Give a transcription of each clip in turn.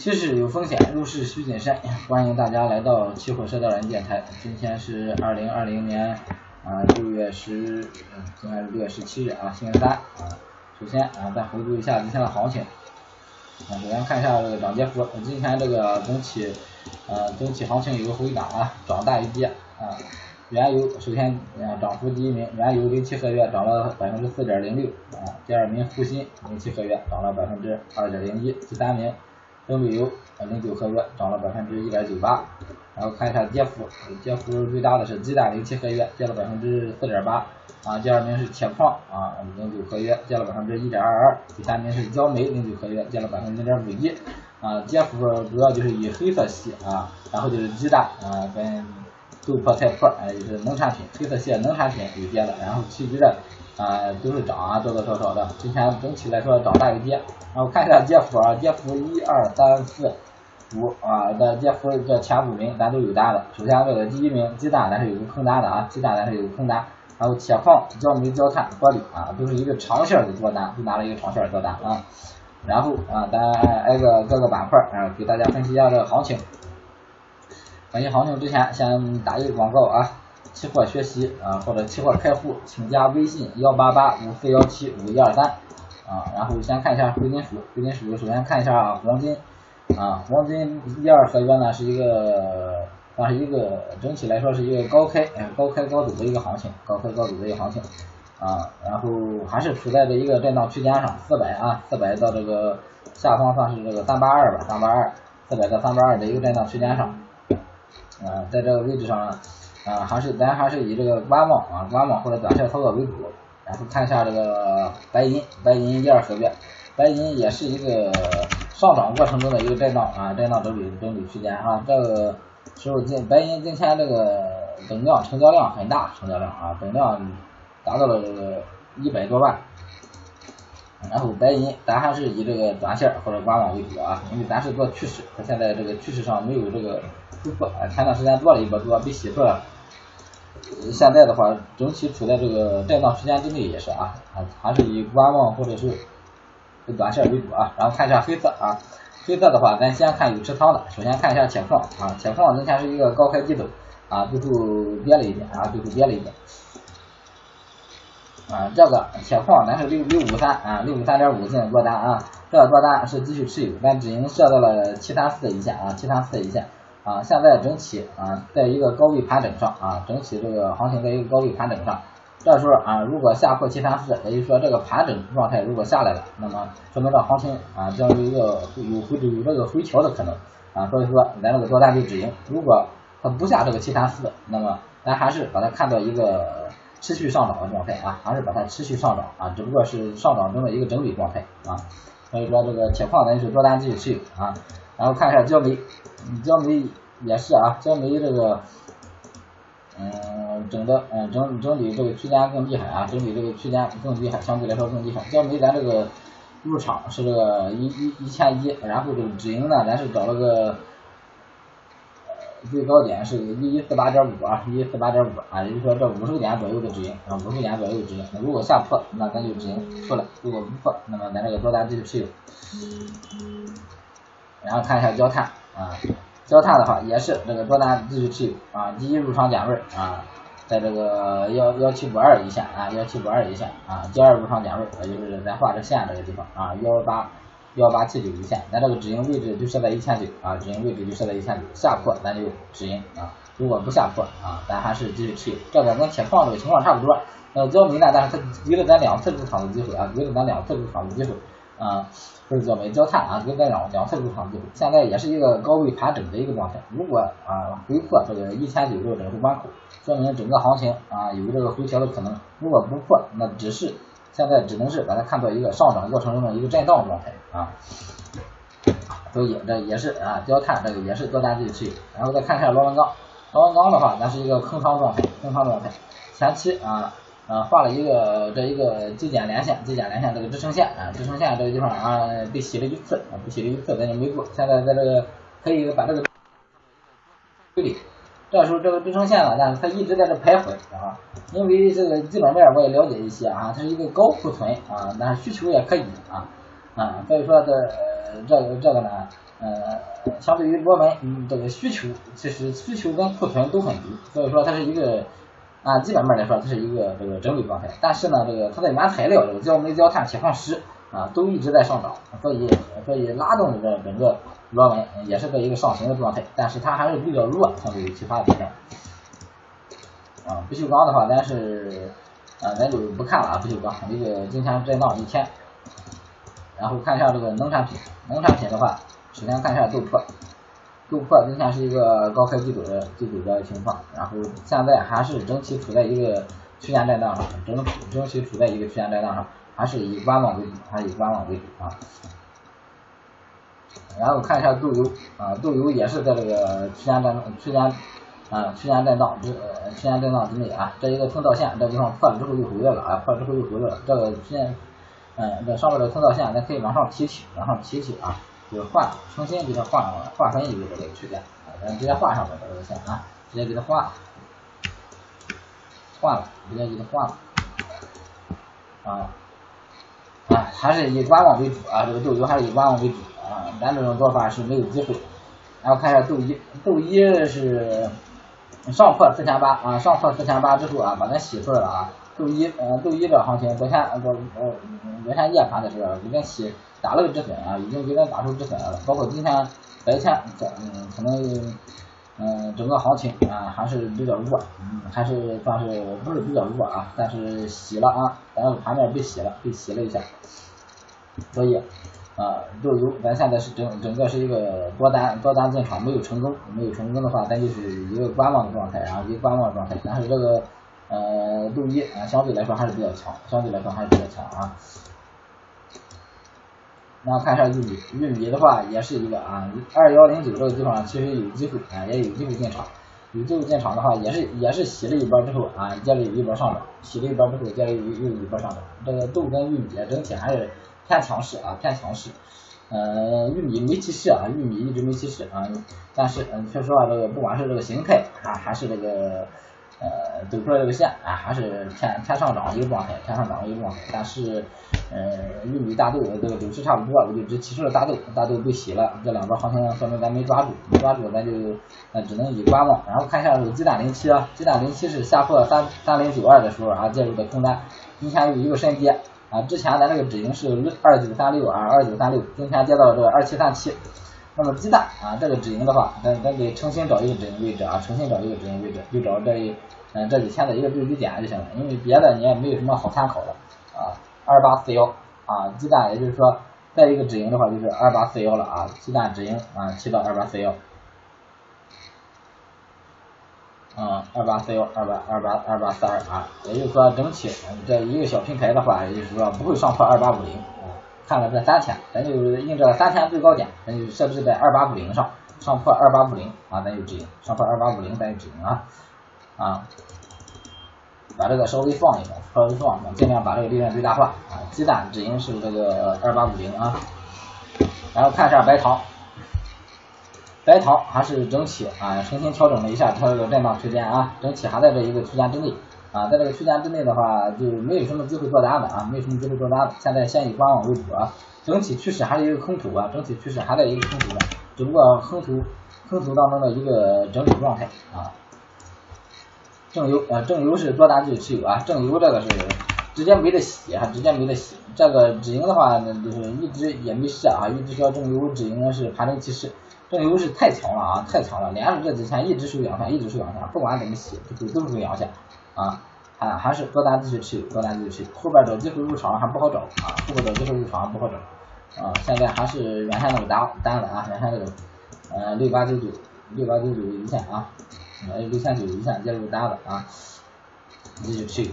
趋势有风险，入市需谨慎。欢迎大家来到期货社交软件台。今天是二零二零年啊六月十，今天是六月十七日啊，星期三啊。首先啊，再回顾一下今天的行情。啊，首先看一下这个涨跌幅。今天这个总体呃总体行情有个回档啊，涨大于跌啊。原油首先啊涨幅第一名，原油零七合约涨了百分之四点零六啊。第二名沪锌零七合约涨了百分之二点零一。第三名。中旅油零九合约涨了百分之一点九八，然后看一下跌幅，跌幅最大的是鸡蛋零七合约跌了百分之四点八，啊，第二名是铁矿啊零九合约跌了百分之一点二二，第三名是焦煤零九合约跌了百分之零点五一，啊，跌幅主要就是以黑色系啊，然后就是鸡蛋啊跟豆粕菜粕啊就是农产品，黑色系农产品有跌的，然后其余的。啊，都是涨啊，多多少少的。今天整体来说涨大于跌，然后看一下跌幅啊，跌幅一二三四五啊的跌幅，这前五名咱都有单的。首先这个第一名鸡蛋咱是有个空单的啊，鸡蛋咱是有个空单。然后铁矿、焦煤、焦炭、玻璃啊，都是一个长线的多单，就拿了一个长线多单啊。然后啊，咱挨个各个板块啊，给大家分析一下这个行情。分析行情之前，先打一个广告啊。期货学习啊，或者期货开户，请加微信幺八八五四幺七五一二三啊。然后先看一下贵金属，贵金属首先看一下黄金啊，黄金一二合约呢是一个，算是一个整体来说是一个高开，高开高走的一个行情，高开高走的一个行情啊。然后还是处在这一个震荡区间上，四百啊，四百到这个下方算是这个三八二吧，三八二，四百到三八二的一个震荡区间上啊，在这个位置上啊，还是咱还是以这个观望啊，观望或者短线操作为主。然后看一下这个白银，白银一二合约，白银也是一个上涨过程中的一个震荡啊，震荡整理整理区间啊。这个时候今白银今天这个等量成交量很大，成交量啊，等量达到了这个一百多万。然后白银咱还是以这个短线或者观望为主啊，因为咱是做趋势，它现在这个趋势上没有这个。突破啊，前段时间做了一波多，被洗出了。现在的话，整体处在这个震荡区间之内也是啊，还还是以观望或者是短线为主啊。然后看一下黑色啊，黑色的话，咱先看有持仓的。首先看一下铁矿啊，铁矿今天是一个高开低走啊，最后跌了一点啊，最后跌了一点。啊，这个铁矿咱是六六五三啊，六五三点五进行做单啊，这个做单是继续持有，咱止盈设到了七三四一线啊，七三四一线。啊，现在整体啊，在一个高位盘整上啊，整体这个行情在一个高位盘整上，这时候啊，如果下破七三四，也就是说这个盘整状态如果下来了，那么说明这行情啊将有一个有回有这个回调的可能啊，所以说咱这个多单就止盈。如果它不下这个七三四，那么咱还是把它看作一个持续上涨的状态啊，还是把它持续上涨啊，只不过是上涨中的一个整理状态啊，所以说这个铁矿咱是多单继续持有啊。然后看一下焦煤，焦煤也是啊，焦煤这个，嗯，整的，嗯，整整理这个区间更厉害啊，整理这个区间更厉害，相对来说更厉害。焦煤咱这个入场是这个一一一千一，然后这个止盈呢，咱是找了个，最高点是一一四八点五啊，一一四八点五啊，也就是说这五十个点左右的止盈啊，五十个点左右止盈。那如果下破，那咱就止盈出来；如果不破，那么咱这个多单继续持有。然后看一下焦炭啊，焦炭的话也是这个多单继续持有啊，第一入场点位啊，在这个幺幺七五二一线啊，幺七五二一线啊，第二入场点位也就是咱画这线这个地方啊，幺八幺八七九一线，咱这个止盈位置就设在一千九啊，止盈位置就设在一千九，下破咱就止盈啊，如果不下破啊，咱还是继续持有，这个跟铁矿这个情况差不多，呃，焦煤呢，但是它给了咱两次入场的机会啊，给了咱两次入场的机会。啊，不是焦煤焦炭啊，给咱两两次入场机会，现在也是一个高位盘整的一个状态。如果啊回破这个一千九这个整数关口，说明整个行情啊有这个回调的可能。如果不破，那只是现在只能是把它看作一个上涨过程中的一个震荡状态啊。所以这也是啊焦炭这个也是多单继续持有。然后再看一下螺纹钢，螺纹钢的话，咱是一个空仓状态，空仓状态，前期啊。啊，画了一个这一个极简连线，极简连线这个支撑线啊，支撑线这个地方啊被洗了一次啊，被洗了一次咱就没做，现在在这个可以把这个对里，这时候这个支撑线呢，但是它一直在这徘徊啊，因为这个基本面我也了解一些啊，它是一个高库存啊，但是需求也可以啊啊，所以说这这个这个呢呃，相对于螺纹，嗯，这个需求其实需求跟库存都很低，所以说它是一个按基本面来说，它是一个这个整理状态。但是呢，这个它的原材料，这个焦煤、焦炭、铁矿石啊，都一直在上涨，所以所以拉动这个整个螺纹也是在一个上行的状态，但是它还是比较弱，相对于其他的品种。啊，不锈钢的话，咱是啊，咱就不看了啊，不锈钢这个今天震荡一天，然后看一下这个农产品，农产品的话。首先看一下豆粕，豆粕今天是一个高开低走的低走的情况，然后现在还是整体处在一个区间震荡上，整整体处在一个区间震荡上，还是以观望为主，还是以观望为主啊。然后看一下豆油啊，豆油也是在这个区间震区间啊区间震荡之区间震荡之内啊，这一个通道线这地方破了之后又回来了啊，破了之后又回来了，这个区间嗯这上面的通道线咱可以往上提起，往上提起啊。就是换，重新给它换划分一个这个区间啊，咱直接画上面这个线啊，直接给它画，换了，直接给它换了，啊，啊，还是以观望为主啊，这个豆油还是以观望为主啊，咱这种做法是没有机会。然后看一下豆一，豆一是上破四千八啊，上破四千八之后啊，把它洗出来了啊。豆一，呃，豆一的行情，昨天呃，呃，昨天夜盘的时候已经洗打了个止损啊，已经给咱打出止损了。包括今天白天，嗯，可能，嗯，整个行情啊还是比较弱，嗯，还是算是不是比较弱啊，但是洗了啊，咱盘面被洗了，被洗了一下，所以啊，豆油咱现在是整整个是一个多单多单进场没有成功，没有成功的话，咱就是一个观望的状态，然后一个观望状态，但是这个。呃，豆一啊，相对来说还是比较强，相对来说还是比较强啊。然后看一下玉米，玉米的话也是一个啊，二幺零九这个地方其实有机会啊，也有机会进场。有机会进场的话，也是也是洗了一波之后啊，接着有一波上涨，洗了一波之后接着又又一波上涨。这个豆跟玉米整体还是偏强势啊，偏强势。呃，玉米没起势啊，玉米一直没起势啊，但是嗯，说实话，这个不管是这个形态啊，还是这个。呃，走出来这个线啊，还是偏偏上涨一个状态，偏上涨一个状态。但是，呃，玉米、大豆这个走势差不多，我就只提出了大豆，大豆被洗了，这两波行情说明咱没抓住，没抓住咱就呃只能以观望。然后看一下这个鸡蛋零七啊，鸡蛋零七是下破三三零九二的时候啊介入的空单，今天有一个深跌啊，之前咱这个止盈是二九三六啊，二九三六，今天跌到这个二七三七。那么鸡蛋啊，这个止盈的话，咱咱得重新找一个止盈位置啊，重新找一个止盈位置，就找这一嗯这几天的一个最低点就行了，因为别的你也没有什么好参考的啊。二八四幺啊，鸡蛋也就是说再一个止盈的话就是二八四幺了啊，鸡蛋止盈啊，提到二八四幺，嗯，二八四幺，二八二八二八四二啊，也就是说整体这一个小平台的话，也就是说不会上破二八五零。看了这三天，咱就印这三天最高点，咱就设置在二八五零上，上破二八五零啊，咱就止盈；上破二八五零，咱就止盈啊啊！把这个稍微放一下，稍微放一下，尽量把这个利润最大化啊。鸡蛋止盈是这个二八五零啊，然后看一下白糖，白糖还是整体啊重新调整了一下它这个震荡区间啊，整体还在这一个区间之内。啊，在这个区间之内的话，就没有什么机会做单的啊，没有什么机会做单的。现在先以观望为主啊，整体趋势还是一个空头啊，整体趋势还在一个空头的，只不过空头空头当中的一个整理状态啊。正优啊，正优是多单就持有啊，正优这个是直接没得洗啊，直接没得洗。这个止盈的话呢，就是一直也没设啊，一直说正优止盈是盘中即市，正优是太强了啊，太强了，连着这几天一直收阳线，一直收阳线，不管怎么洗都都是阳线。啊，还还是多单继续持有，多单继续持有，后边找机会入场还不好找啊，后边找机会入场还不好找啊，现在还是原先那个单单子啊，原先那个呃六八九九六八九九一线啊，呃六千九一线介入单子啊，继续持有，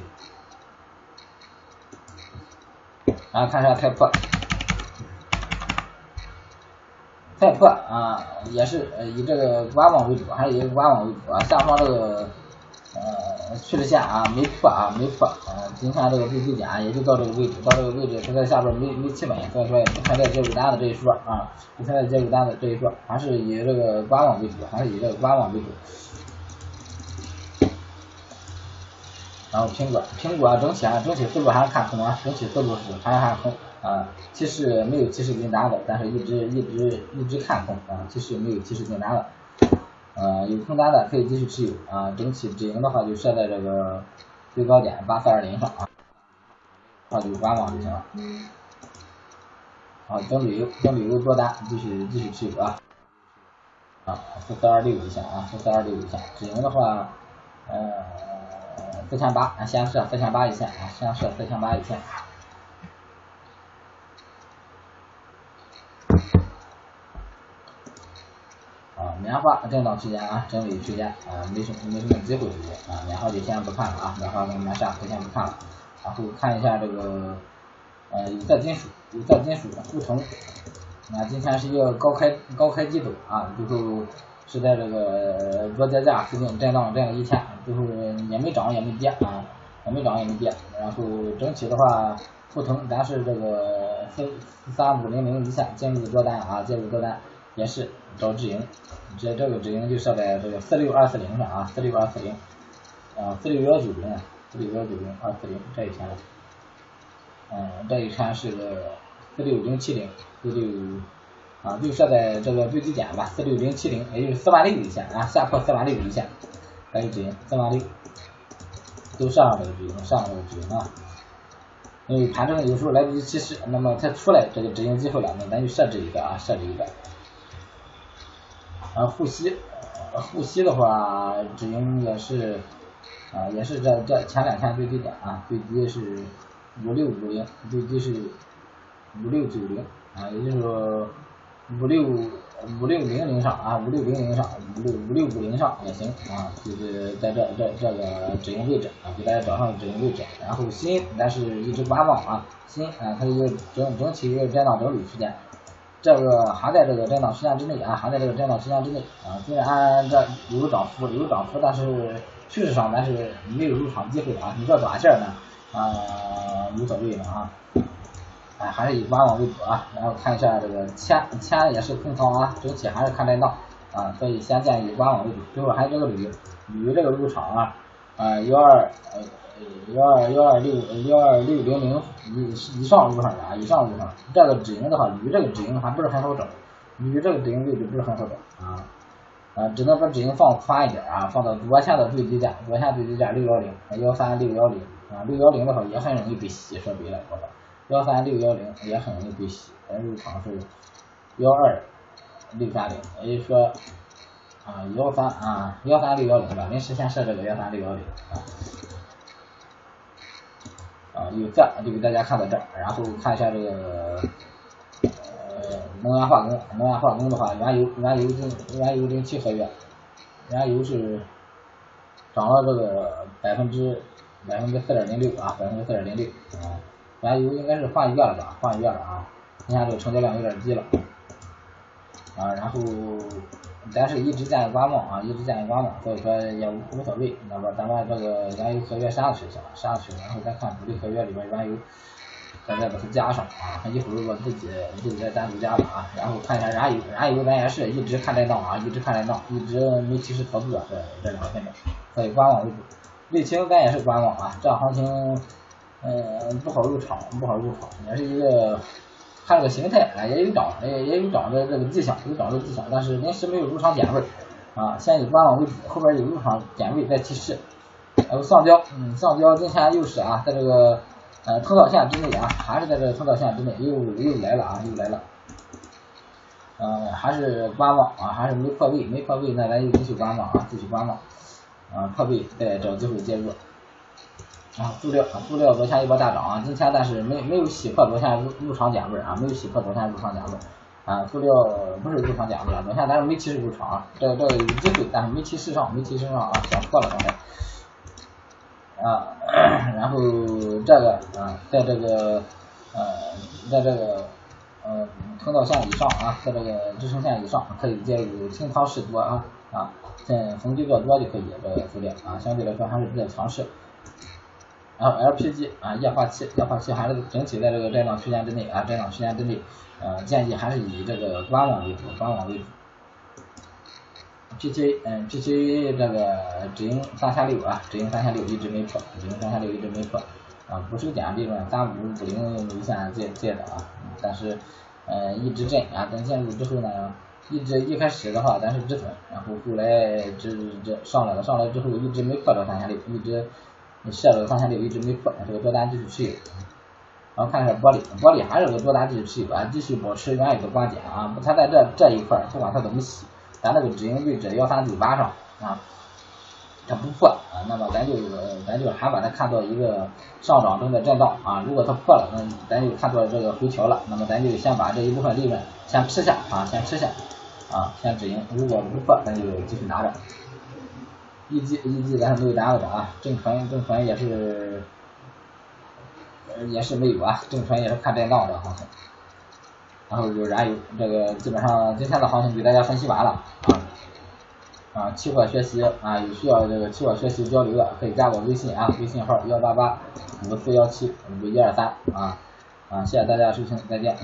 然后看一下泰破，泰破啊也是呃以这个观望为主，还是以观望为主啊，下方这个。呃，趋势线啊没破啊没破，呃，今天这个最低点也就到这个位置，到这个位置它在下边没没企稳，所以说也不存在介入单的这一说啊，不存在介入单的这一说，还是以这个观望为主，还是以这个观望为主。然后苹果，苹果整体啊整体思路还是看空啊，整体思路是还是看空。啊，其实没有及时进单的，但是一直一直一直看空啊，其实没有及时进单的，呃，有空单的可以继续持有啊，整体止盈的话就设在这个最高点八四二零上啊，啊就观望就行了。好，等旅游等旅游多单继续继续持有啊，啊四四二六一下啊四四二六一下，止盈的话呃四千八，先设四千八一线啊，先设四千八一线。棉花震荡区间啊，整理区间啊，没什么没什么机会啊，棉花就先不看了啊，棉花跟棉下就先不看了，然后看一下这个呃有色金属，有色金属沪铜，啊今天是一个高开高开低走啊，最后是在这个做跌价附近震荡震了一天，最后也没涨也没跌啊，也没涨也没跌，然后整体的话沪铜咱是这个四三五零零一线进入多单啊，介入多单也是找止盈。这这个止盈就设在这个四六二四零上啊，四六二四零，啊四六幺九零，四六幺九零二四零这一天，嗯这一天是个四六零七零，四六啊就设在这个最低点吧，四六零七零，也就是四万六一线啊，下破四万六一线，还有止盈四万六，都上这个止盈，上这个止盈啊，因为盘中有时候来不及及时，那么它出来这个止盈机会了，那咱就设置一个啊，设置一个。啊，沪西，沪西的话，止盈也是，啊，也是这这前两天最低点啊，最低是五六五零，最低是五六九零，啊，也就是说五六五六零零上啊，五六零零上，五六五六五零上也行啊，就是在这这这个止盈位置啊，给大家找上止盈位置，然后新但是一直观望啊，新啊，它一个整整体一个震荡整理区间。这个还在这个震荡区间之内啊，还在这个震荡区间之内啊。虽然这有涨幅，有涨幅，但是趋势上咱是没有入场机会啊。你做短线呢啊无所谓了啊，哎还是以观望为主啊。然后看一下这个铅铅也是空仓啊，整体还是看震荡啊，所以先建议观望为主。最后还有这个铝，铝这个入场啊啊幺二呃。幺二幺二六幺二六零零以以上入上啊，以上入上，这个止盈的话，铝这个止盈还不是很好找，铝这个止盈位置不是很好找啊啊，只能把止盈放宽一点啊，放到昨天的最低价，昨天最低价六幺零幺三六幺零啊，六幺零的话也很容易被洗，说白了，我说幺三六幺零也很容易被洗，咱入场是幺二六三零，也就是说啊幺三啊幺三六幺零吧，临时先设这个幺三六幺零啊。啊，有这就给大家看到这儿，然后看一下这个呃能源化工，能源化工的话，原油原油跟原油零七合约，原油是涨了这个百分之百分之四点零六啊，百分之四点零六啊，原油应该是换月了吧，换月了啊，你看这个成交量有点低了啊，然后。咱是一直建议观望啊，一直建议观望，所以说也无所谓。那么咱们这个原油合约删了就行了，删了去，然后再看主力合约里边原油，再再把它加上啊。一会儿我自己自己再单独加了啊。然后看一下燃油，燃油咱也是一直看震荡啊，一直看震荡，一直没及时操作这这两个品种，所以观望为主。沥青咱也是观望啊，这行情嗯不好入场，不好入场，也是一个。看这个形态，啊，也有涨，也也有涨的这个迹象，有涨的迹象，但是临时没有入场点位，啊，先以观望为主，后边有入场点位再提示。还有橡胶，嗯，橡胶今天又是啊，在这个呃通道线之内啊，还是在这个通道线之内，又又来了啊，又来了。嗯，还是观望啊，还是没破位，没破位，那咱就继续观望啊，继续观望，啊，破位再找机会介入。啊，塑料，塑料昨天一波大涨啊，今天但是没没有洗破昨天入入场点位啊，没有洗破昨天入场点位啊，塑料不是入场点位啊，昨天咱是没提示入场啊，这这有机会，但是没提示上，没提示上啊，想破了刚才啊，然后这个啊，在这个呃，在这个呃通道线以上啊，在这个支撑线以上可以介入清仓试多啊啊，在逢低做多就可以，这个塑料啊，相对来说还是比较强势。然后 LPG 啊，液化气，液化气还是整体在这个震荡区间之内啊，震荡区间之内，呃，建议还是以这个观望为主，观望为主。PT，嗯，PT 这个止盈三千六啊，止盈三千六一直没破，止盈三千六一直没破，啊，不收减利润，三五五零一线这这的啊，但是呃一直震啊，等进入之后呢，一直一开始的话咱是止损，然后后来这这上来了，上来之后一直没破这个三千六，一直你设了个三千六一直没破，这个多单继续持有。然后看一下玻璃，玻璃还是个多单继续持有啊，继续保持原有的观点啊，它在这这一块不管它怎么洗，咱那个止盈位置幺三九八上啊。它不破啊，那么咱就咱就还把它看作一个上涨中的震荡啊。如果它破了，那咱就看作这个回调了。那么咱就先把这一部分利润先吃下啊，先吃下啊，先止盈。如果不破，咱就继续拿着。一季一季咱是没有单子的啊，正纯正纯也是也是没有啊，正纯也是看震荡的行情。然后就燃油这个基本上今天的行情给大家分析完了啊。啊，期货学习啊，有需要这个期货学习交流的，可以加我微信啊，微信号幺八八五四幺七五一二三啊啊，谢谢大家收听，再见。